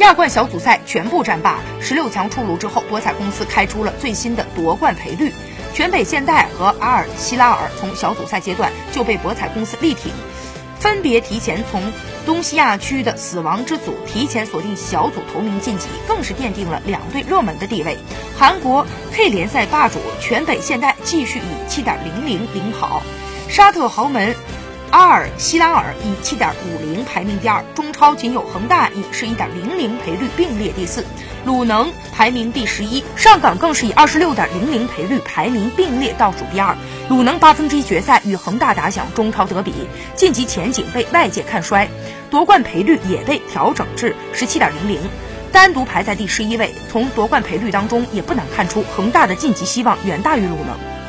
亚冠小组赛全部战罢，十六强出炉之后，博彩公司开出了最新的夺冠赔率。全北现代和阿尔希拉尔从小组赛阶段就被博彩公司力挺，分别提前从东西亚区的死亡之组提前锁定小组头名晋级，更是奠定了两队热门的地位。韩国 K 联赛霸主全北现代继续以七点零零领跑，沙特豪门。阿尔希拉尔以七点五零排名第二，中超仅有恒大以十一点零零赔率并列第四，鲁能排名第十一，上港更是以二十六点零零赔率排名并列倒数第二。鲁能八分之一决赛与恒大打响中超德比，晋级前景被外界看衰，夺冠赔率也被调整至十七点零零，单独排在第十一位。从夺冠赔率当中也不难看出，恒大的晋级希望远大于鲁能。